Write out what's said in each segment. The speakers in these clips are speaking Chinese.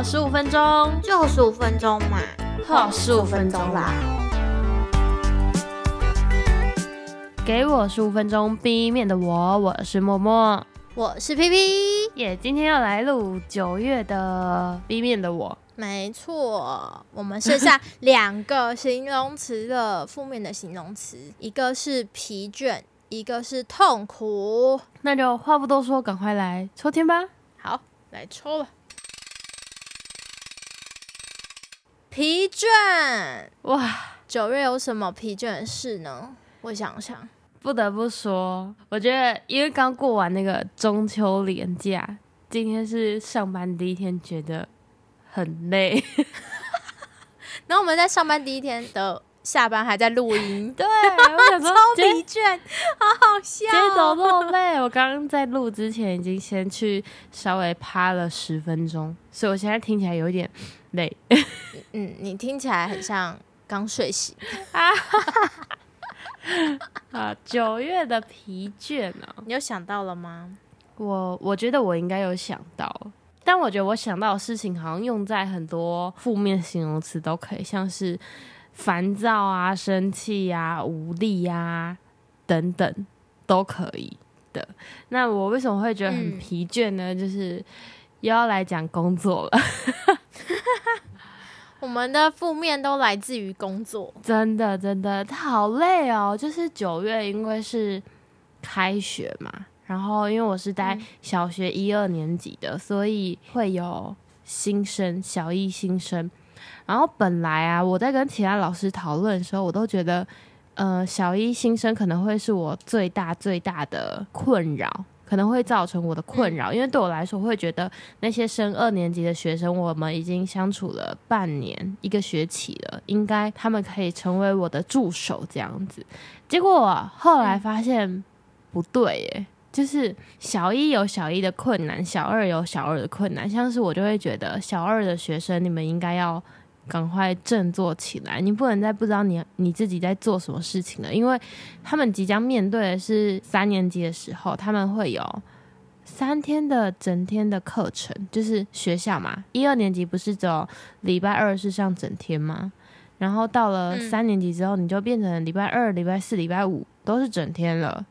好十五分钟，就十五分钟嘛，好十五分钟啦。给我十五分钟 B 面的我，我是默默，我是 P P，耶！今天要来录九月的 B 面的我，没错，我们剩下两个形容词的负面的形容词，一个是疲倦，一个是痛苦。那就话不多说，赶快来抽签吧。好，来抽了。疲倦，哇，九月有什么疲倦的事呢？我想想。不得不说，我觉得因为刚过完那个中秋连假，今天是上班第一天，觉得很累。然后我们在上班第一天的下班还在录音，对，我想说超疲倦，好好笑。今天怎么那么累？我刚刚在录之前已经先去稍微趴了十分钟，所以我现在听起来有一点累。嗯，你听起来很像刚睡醒啊。啊，九月的疲倦呢？你有想到了吗？我我觉得我应该有想到，但我觉得我想到的事情好像用在很多负面形容词都可以，像是烦躁啊、生气呀、无力呀等等都可以的。那我为什么会觉得很疲倦呢？就是又要来讲工作了。我们的负面都来自于工作，真的真的好累哦。就是九月，因为是开学嘛，然后因为我是在小学一二年级的，所以会有新生小一新生。然后本来啊，我在跟其他老师讨论的时候，我都觉得，呃，小一新生可能会是我最大最大的困扰。可能会造成我的困扰，因为对我来说，会觉得那些升二年级的学生，我们已经相处了半年、一个学期了，应该他们可以成为我的助手这样子。结果后来发现不对，耶，就是小一有小一的困难，小二有小二的困难，像是我就会觉得小二的学生，你们应该要。赶快振作起来！你不能再不知道你你自己在做什么事情了，因为他们即将面对的是三年级的时候，他们会有三天的整天的课程，就是学校嘛。一二年级不是只有礼拜二是上整天吗？然后到了三年级之后，你就变成礼拜二、礼拜四、礼拜五都是整天了。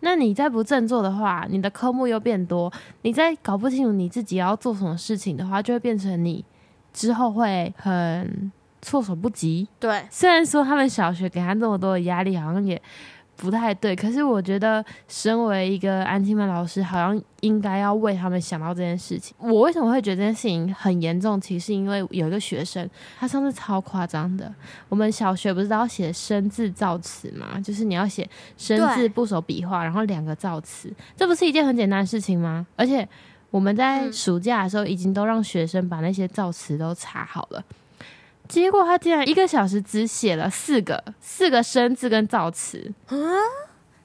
那你再不振作的话，你的科目又变多，你再搞不清楚你自己要做什么事情的话，就会变成你。之后会很措手不及。对，虽然说他们小学给他这么多的压力，好像也不太对。可是我觉得，身为一个安亲班老师，好像应该要为他们想到这件事情。我为什么会觉得这件事情很严重？其实因为有一个学生，他上次超夸张的。我们小学不是都要写生字造词吗？就是你要写生字部首笔画，然后两个造词，这不是一件很简单的事情吗？而且。我们在暑假的时候已经都让学生把那些造词都查好了，结果他竟然一个小时只写了四个四个生字跟造词啊！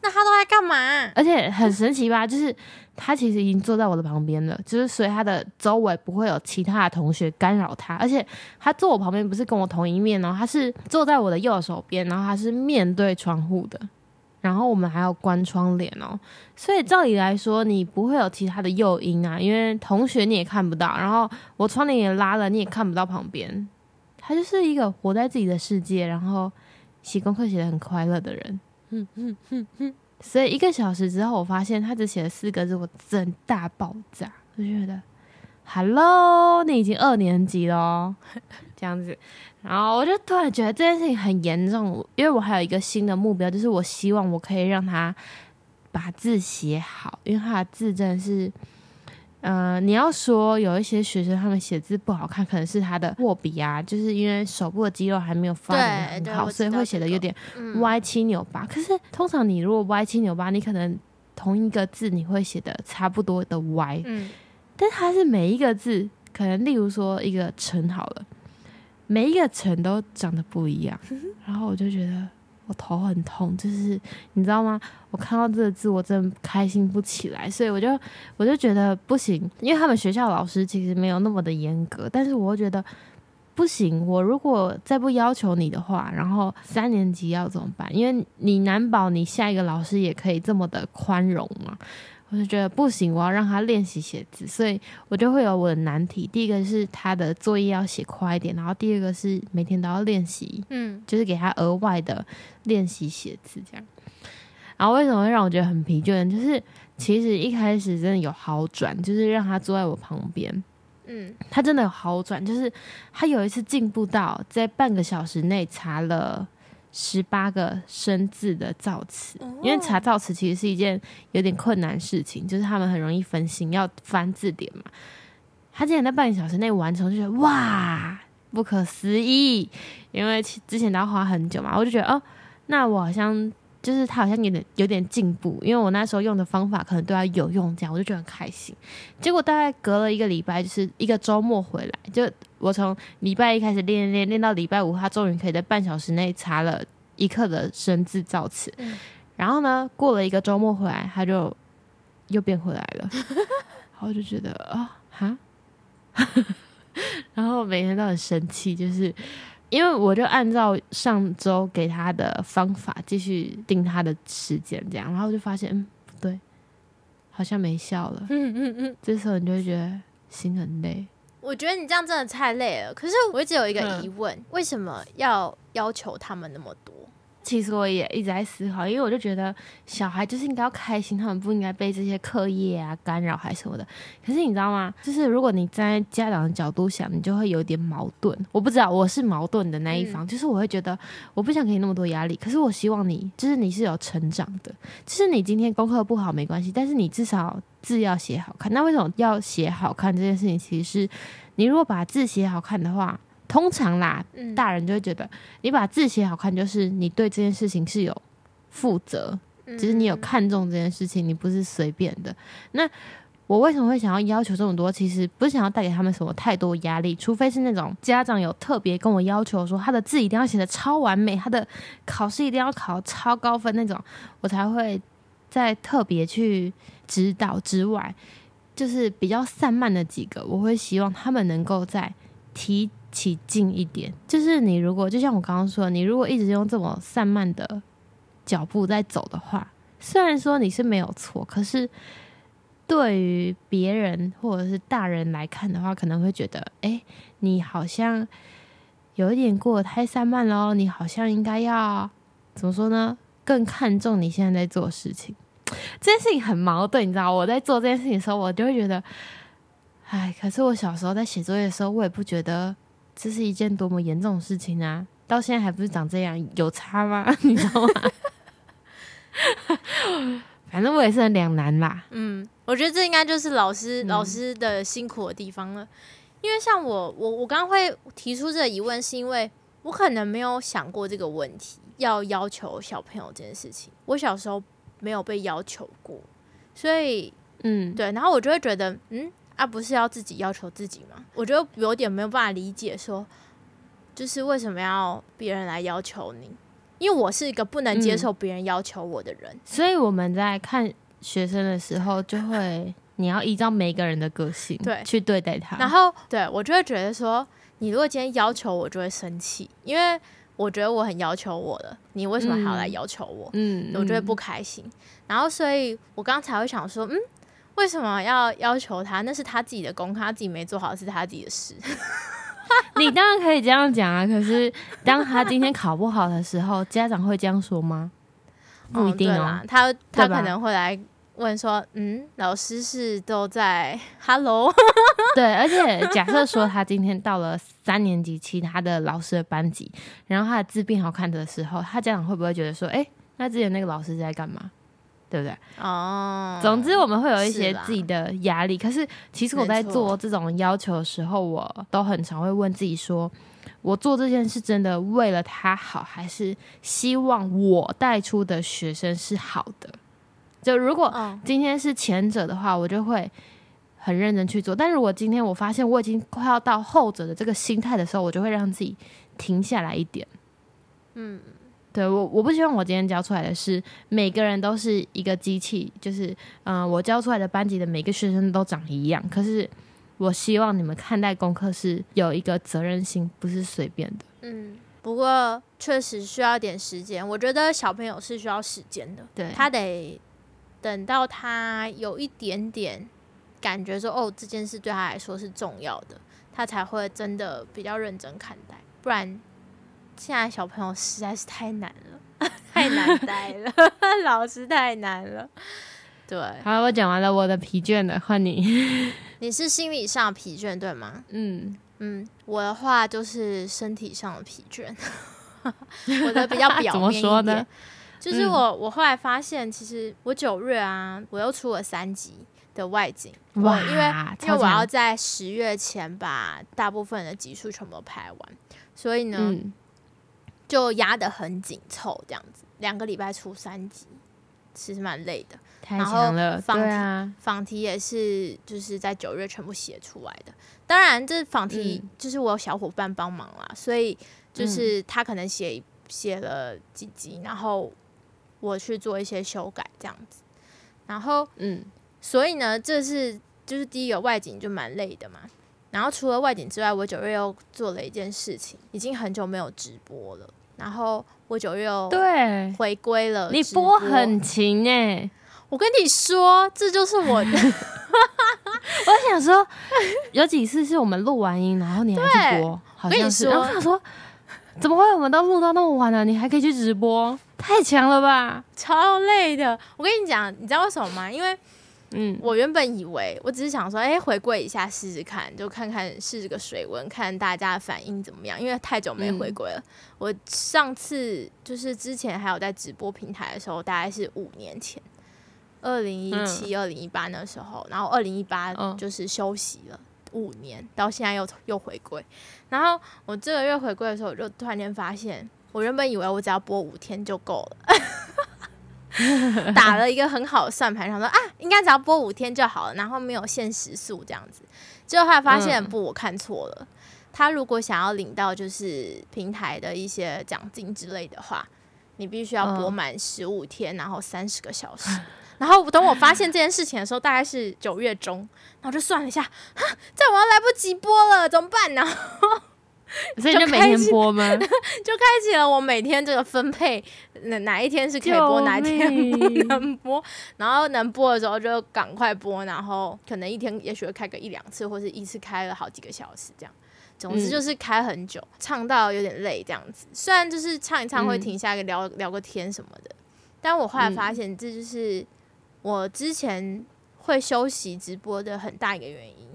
那他都在干嘛？而且很神奇吧，就是他其实已经坐在我的旁边了，就是所以他的周围不会有其他的同学干扰他，而且他坐我旁边不是跟我同一面哦，他是坐在我的右手边，然后他是面对窗户的。然后我们还要关窗帘哦，所以照理来说，你不会有其他的诱因啊，因为同学你也看不到，然后我窗帘也拉了，你也看不到旁边。他就是一个活在自己的世界，然后写功课写的很快乐的人。嗯嗯嗯嗯。所以一个小时之后，我发现他只写了四个字，我真大爆炸，我觉得。Hello，你已经二年级了，这样子，然后我就突然觉得这件事情很严重，因为我还有一个新的目标，就是我希望我可以让他把字写好，因为他的字真的是，嗯，你要说有一些学生他们写字不好看，可能是他的握笔啊，就是因为手部的肌肉还没有发展很好，所以会写的有点歪七扭八。可是通常你如果歪七扭八，你可能同一个字你会写的差不多的歪。但他是每一个字，可能例如说一个“成”好了，每一个“城”都长得不一样，然后我就觉得我头很痛，就是你知道吗？我看到这个字，我真的开心不起来，所以我就我就觉得不行，因为他们学校老师其实没有那么的严格，但是我觉得不行，我如果再不要求你的话，然后三年级要怎么办？因为你难保你下一个老师也可以这么的宽容嘛。我就觉得不行，我要让他练习写字，所以我就会有我的难题。第一个是他的作业要写快一点，然后第二个是每天都要练习，嗯就是给他额外的练习写字这样。然后为什么会让我觉得很疲倦？就是其实一开始真的有好转，就是让他坐在我旁边，嗯，他真的有好转，就是他有一次进步到在半个小时内查了十八个生字的造词，因为查造词其实是一件有点困难的事情，就是他们很容易分心，要翻字典嘛。他竟然在半个小时内完成，就觉得哇，不可思议！因为之前都要花很久嘛，我就觉得哦，那我好像。就是他好像有点有点进步，因为我那时候用的方法可能对他有用，这样我就觉得很开心。结果大概隔了一个礼拜，就是一个周末回来，就我从礼拜一开始练练练到礼拜五，他终于可以在半小时内查了一课的生字造词。嗯然后呢，过了一个周末回来，他就又变回来了，然后我就觉得啊哈，然后每天都很生气，就是。因为我就按照上周给他的方法继续定他的时间，这样，然后我就发现，嗯，不对，好像没效了。嗯嗯嗯，这时候你就会觉得心很累。我觉得你这样真的太累了。可是我一直有一个疑问，为什么要要求他们那么多？其实我也一直在思考，因为我就觉得小孩就是应该要开心，他们不应该被这些课业啊干扰还是什么的。可是你知道吗？就是如果你站在家长的角度想，你就会有点矛盾。我不知道我是矛盾的那一方，就是我会觉得我不想给你那么多压力，可是我希望你就是你是有成长的，就是你今天功课不好没关系，但是你至少字要写好看。那为什么要写好看这件事情？其实是你如果把字写好看的话。通常啦，嗯大人就会觉得你把字写好看，就是你对这件事情是有负责，嗯只是你有看重这件事情，你不是随便的。那我为什么会想要要求这么多？其实不是想要带给他们什么太多压力，除非是那种家长有特别跟我要求说他的字一定要写的超完美，他的考试一定要考超高分那种，我才会再特别去指导之外，就是比较散漫的几个，我会希望他们能够在提起劲一点。就是你如果就像我刚刚说，你如果一直用这么散漫的脚步在走的话，虽然说你是没有错，可是对于别人或者是大人来看的话，可能会觉得，哎、你好像有一点过得太散漫了，你好像应该要怎么说呢？更看重你现在在做事情。这件事情很矛盾，你知道，我在做这件事情的时候，我就会觉得，哎，可是我小时候在写作业的时候，我也不觉得这是一件多么严重的事情啊。到现在还不是长这样，有差吗？你知道吗？反正我也是很两难啦。嗯，我觉得这应该就是老师、嗯老师的辛苦的地方了。因为像我，我我刚刚会提出这个疑问，是因为我可能没有想过这个问题，要要求小朋友这件事情。我小时候没有被要求过，所以嗯，对，然后我就会觉得，嗯，啊，不是要自己要求自己吗？我觉得有点没有办法理解说，就是为什么要别人来要求你？因为我是一个不能接受别人要求我的人。所以我们在看学生的时候，就会你要依照每个人的个性对去对待他。然后对我就会觉得说，你如果今天要求我，就会生气，因为我觉得我很要求我的，你为什么还要来要求我？嗯，我就会嗯不开心。然后，所以我刚才会想说，嗯，为什么要要求他？那是他自己的功课，他自己没做好是他自己的事。你当然可以这样讲啊，可是当他今天考不好的时候，家长会这样说吗？不一定哦嗯对啦。他他可能会来问说，嗯，老师是都在 Hello，对，而且假设说他今天到了三年级其他的老师的班级，然后他的字变好看的时候，他家长会不会觉得说，哎、那之前那个老师在干嘛？对不对？哦，总之，我们会有一些自己的压力。可是，其实我在做这种要求的时候，我都很常会问自己说：我做这件事真的为了他好，还是希望我带出的学生是好的？就如果嗯今天是前者的话，我就会很认真去做。但如果今天我发现我已经快要到后者的这个心态的时候，我就会让自己停下来一点。嗯，对我，我不希望我今天教出来的是每个人都是一个机器，就是嗯、呃我教出来的班级的每个学生都长一样。可是我希望你们看待功课是有一个责任心，不是随便的。嗯，不过确实需要点时间。我觉得小朋友是需要时间的，对，他得等到他有一点点感觉说，哦，这件事对他来说是重要的，他才会真的比较认真看待。不然，现在小朋友实在是太难了，太难带了，老师太难了。对，好，我讲完了我的疲倦了，换你。你是心理上疲倦对吗？嗯嗯，我的话就是身体上的疲倦，我的比较表怎么面说呢。就是嗯我，我后来发现，其实我九月啊，我又出了三集的外景，我哇因为因为我要在十月前把大部分的集数全部都拍完，所以呢，嗯，就压得很紧凑，这样子，两个礼拜出三集，其实蛮累的。太然后强了，放题对啊，访题也是就是在九月全部写出来的。当然，这访题嗯就是我有小伙伴帮忙啦，所以就是他可能写写了几集，然后我去做一些修改这样子。然后，嗯所以呢，这是就是第一个外景就蛮累的嘛。然后除了外景之外，我九月又做了一件事情，已经很久没有直播了。然后我九月又对，回归了你播播很勤哎、我跟你说，这就是我的。我想说，有几次是我们录完音，然后你还去播，好跟你像是。说然后我想说，怎么会我们都录到那么晚了，你还可以去直播？太强了吧！超累的。我跟你讲，你知道为什么吗？因为嗯，我原本以为，我只是想说，哎、回归一下试试看，就看看试个水温，看大家的反应怎么样。因为太久没回归了，我上次就是之前还有在直播平台的时候，大概是五年前，二零一七、二零一八那时候，然后二零一八嗯。就是休息了。五年到现在又又回归，然后我这个月回归的时候，我就突然间发现，我原本以为我只要播五天就够了，打了一个很好的算盘，想说啊，应该只要播五天就好了，然后没有限时数这样子。结果后来发现嗯不，我看错了。他如果想要领到就是平台的一些奖金之类的话，你必须要播嗯满十五天，然后三十个小时。然后等我发现这件事情的时候，大概是九月中，然后就算了一下，哈，这样我要来不及播了，怎么办呢？所以就每天播吗？就开启了我每天这个分配，哪哪一天是可以播，哪一天不能播，然后能播的时候就赶快播，然后可能一天也许会开个一两次，或是一次开了好几个小时这样。总之嗯就是开很久，唱到有点累这样子。虽然就是唱一唱会嗯停下来聊、聊个天什么的，但我后来嗯发现这就是我之前会休息直播的很大一个原因，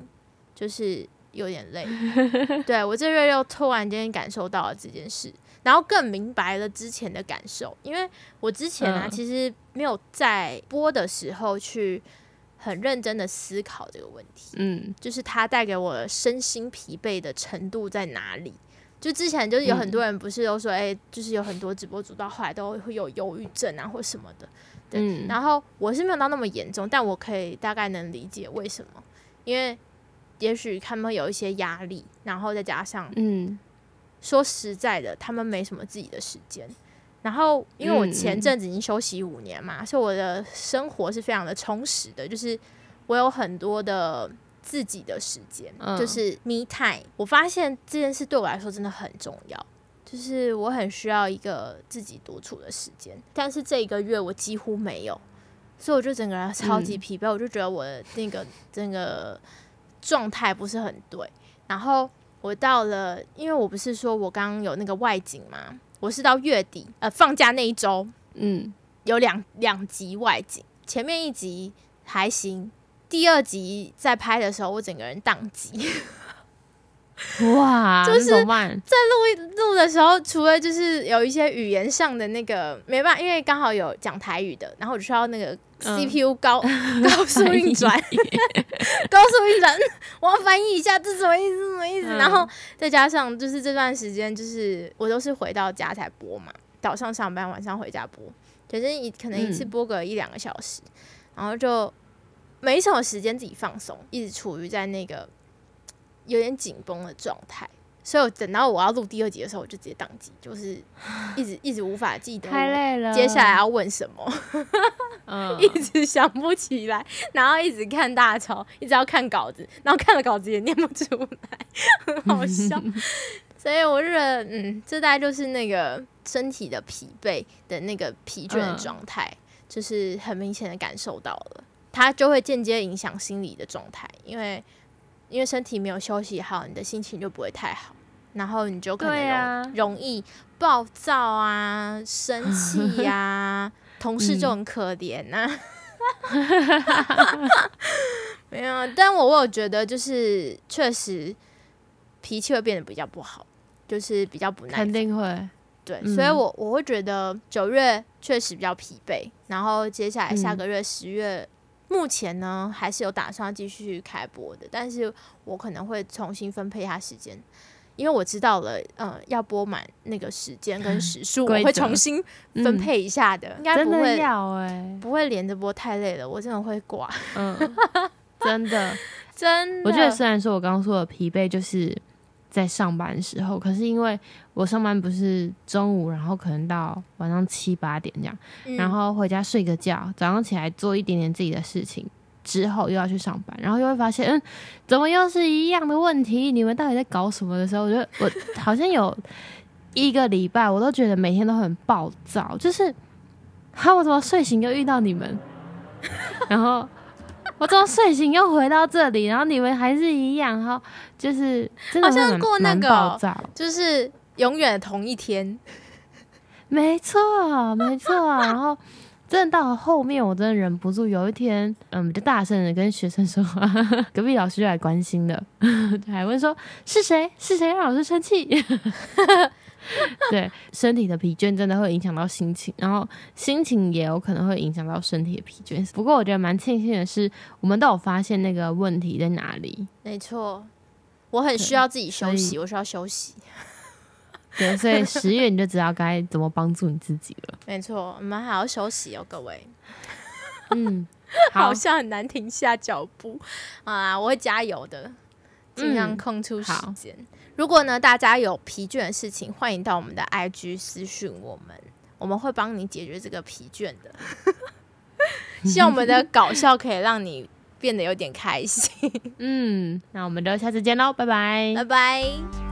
就是有点累。对我这月又突然间感受到了这件事，然后更明白了之前的感受，因为我之前啊、嗯。其实没有在播的时候去很认真的思考这个问题，嗯。就是它带给我身心疲惫的程度在哪里。就之前就是有很多人不是都说，哎、就是有很多直播主到后来都会有忧郁症啊或什么的，对，嗯。然后我是没有到那么严重，但我可以大概能理解为什么，因为也许他们有一些压力，然后再加上嗯说实在的，他们没什么自己的时间。然后，因为我嗯前阵子已经休息五年嘛，所以我的生活是非常的充实的，就是我有很多的自己的时间，嗯就是 me time。我发现这件事对我来说真的很重要，就是我很需要一个自己独处的时间。但是这一个月我几乎没有，所以我就整个人超级嗯疲惫，我就觉得我的那个整个状态不是很对。然后我到了，因为我不是说我刚刚有那个外景嘛，我是到月底呃放假那一周嗯，有两两集外景，前面一集还行，第二集在拍的时候我整个人宕机。哇，就是那怎么办？录的时候，除了就是有一些语言上的那个没办法，因为刚好有讲台语的，然后我就需要那个嗯 CPU 高、高速运转，高速运转，嗯我要翻译一下这什么意思？什么意思？嗯然后再加上就是这段时间，就是我都是回到家才播嘛，早上上班，晚上回家播，可是一可能一次嗯播个一两个小时，然后就没什么时间自己放松，一直处于在那个有点紧绷的状态。所以我等到我要录第二集的时候，我就直接宕机，就是 一直一直无法记得太累了。接下来，要问什么，嗯，一直想不起来，然后一直看大潮，一直要看稿子，然后看了稿子也念不出来，很好笑。所以我就觉得，嗯，这大概就是那个身体的疲惫的那个疲倦的嗯状态。就是很明显的感受到了，它就会间接影响心理的状态，因为因为身体没有休息好，你的心情就不会太好，然后你就可能容、啊。容易暴躁啊、生气呀、同事就很可怜呐、没有，但我我有觉得就是确实脾气会变得比较不好，就是比较不耐肯烦。定会。对，嗯。所以我我会觉得九月确实比较疲惫，然后接下来下嗯。个月十月，目前呢还是有打算继续开播的，但是我可能会重新分配一下时间。因为我知道了，嗯，要播满那个时间跟时数，我会重新分嗯配一下的，应该不会要哎、不会连着播太累了，我真的会挂，嗯，真的。真的。我觉得虽然说我刚刚说的疲惫就是在上班的时候，可是因为我上班不是中午，然后可能到晚上七八点这样，嗯然后回家睡个觉，早上起来做一点点自己的事情。之后又要去上班，然后又会发现，嗯，怎么又是一样的问题？你们到底在搞什么的时候，我觉得我好像有一个礼拜，我都觉得每天都很暴躁，就是，哈，我怎么睡醒又遇到你们，然后 我怎么睡醒又回到这里，然后你们还是一样，然后就是真的好像过那个，就是永远的同一天，没错，没错。然后真的到了后面，我真的忍不住，有一天，嗯，就大声的跟学生说话，隔壁老师就来关心了，就还问说是谁？是谁让老师生气？对，身体的疲倦真的会影响到心情，然后心情也有可能会影响到身体的疲倦。不过我觉得蛮庆幸的是，我们都有发现那个问题在哪里。没错。我很需要自己休息，我需要休息。对，所以十月你就知道该怎么帮助你自己了。没错，我们还要休息哦，各位。嗯，好好，像很难停下脚步啊！我会加油的，尽量嗯空出时好间。如果呢，大家有疲倦的事情，欢迎到我们的 IG 私讯我们，我们会帮你解决这个疲倦的。希望我们的搞笑可以让你变得有点开心。嗯，那我们就下次见喽，拜拜拜拜。